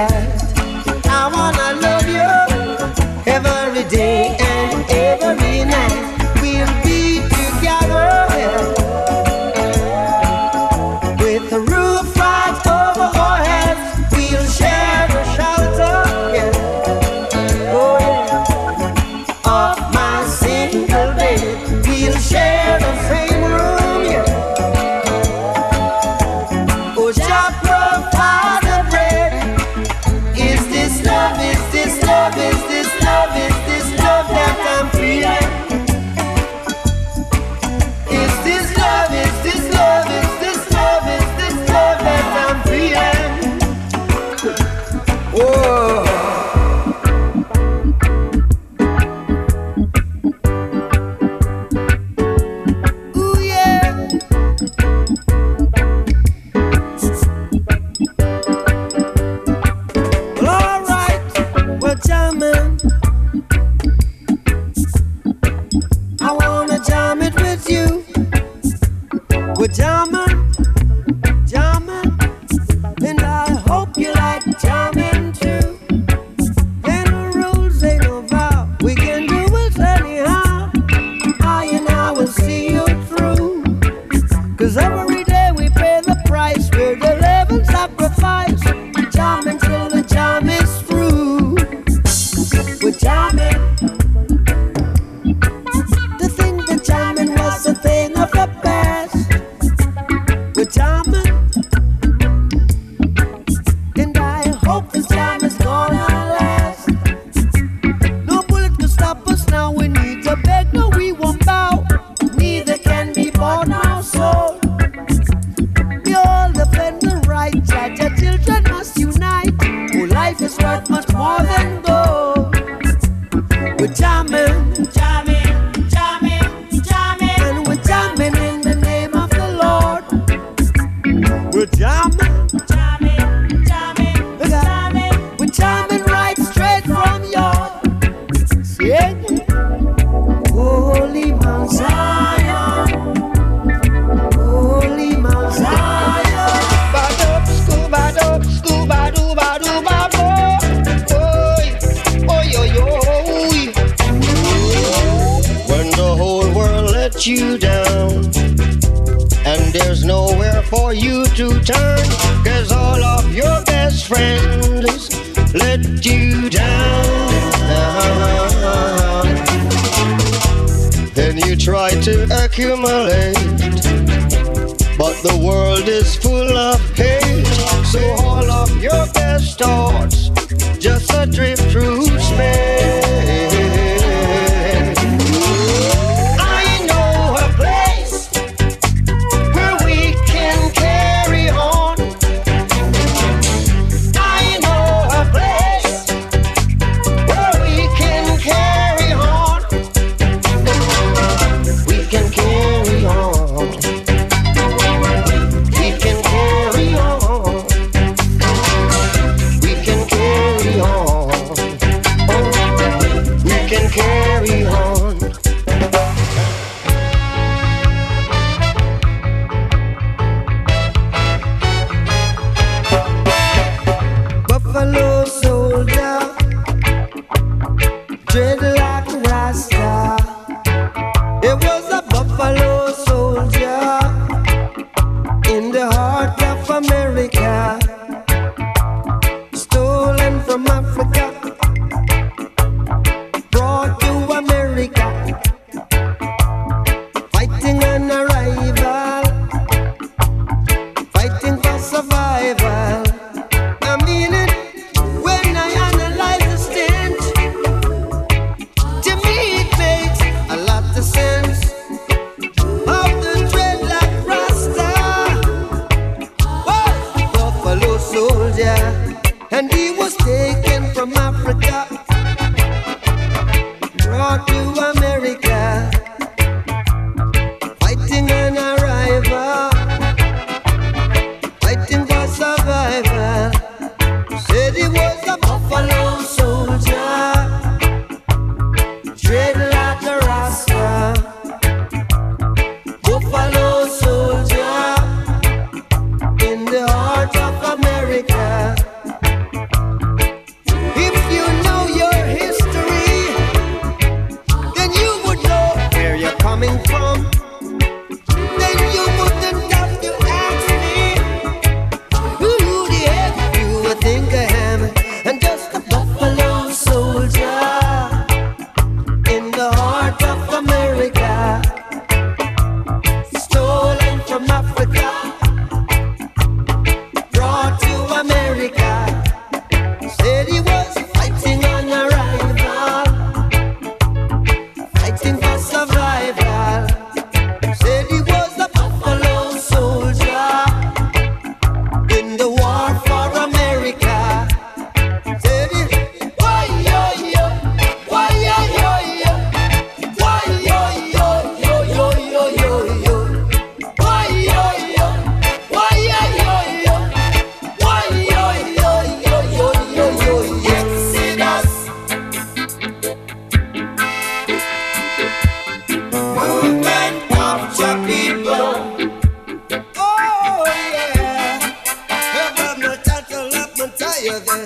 I wanna love you every day. And there's nowhere for you to turn, cause all of your best friends let you down. Then you try to accumulate, but the world is full of hate. So all of your best thoughts just drift through space.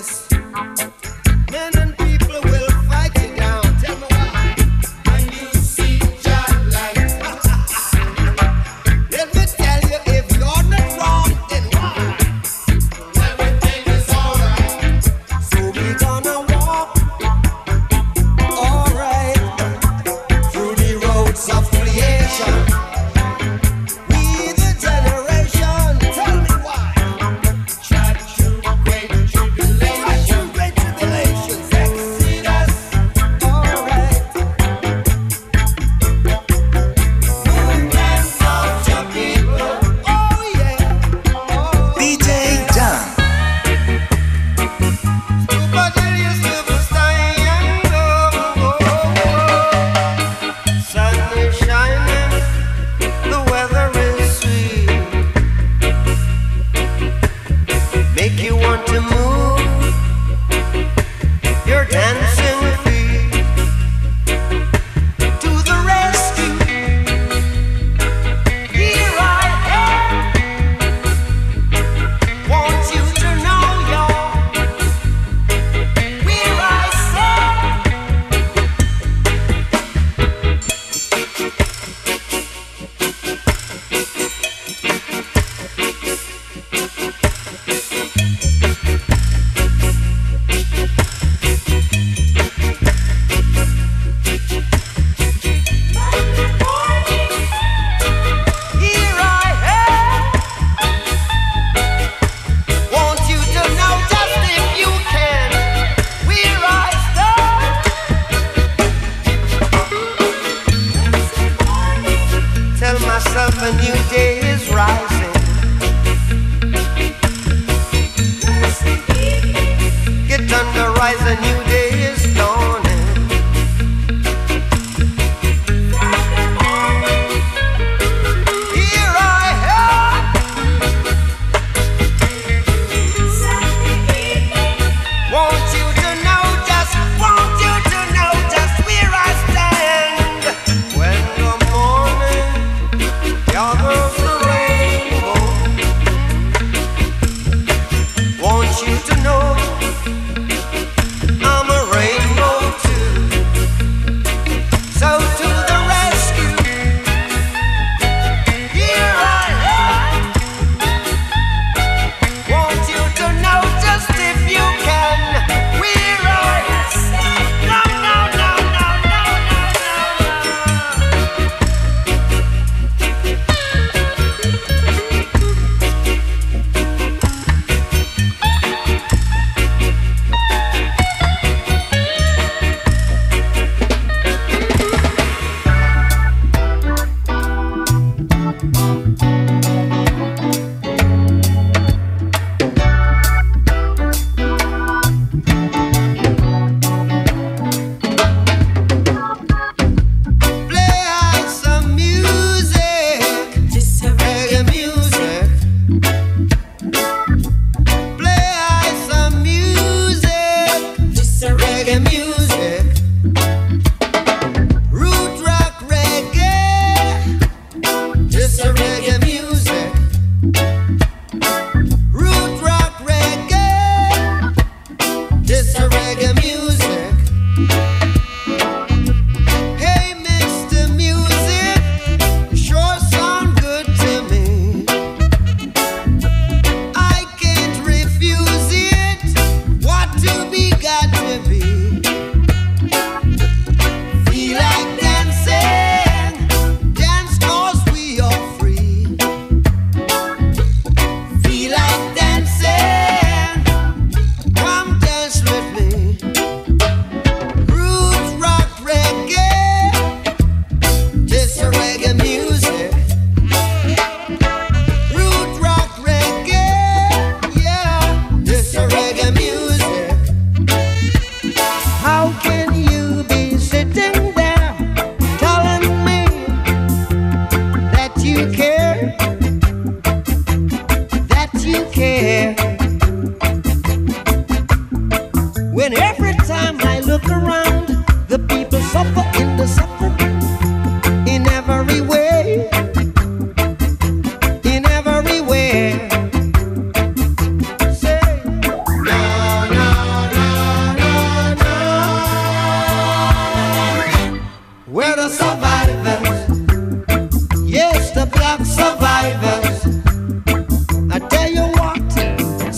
this.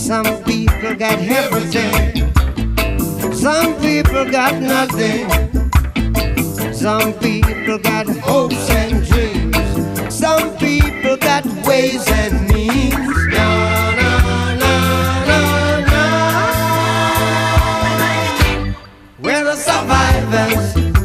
Some people got everything. Some people got nothing. Some people got hopes and dreams. Some people got ways and means. Na, na, na, na, na. We're the survivors.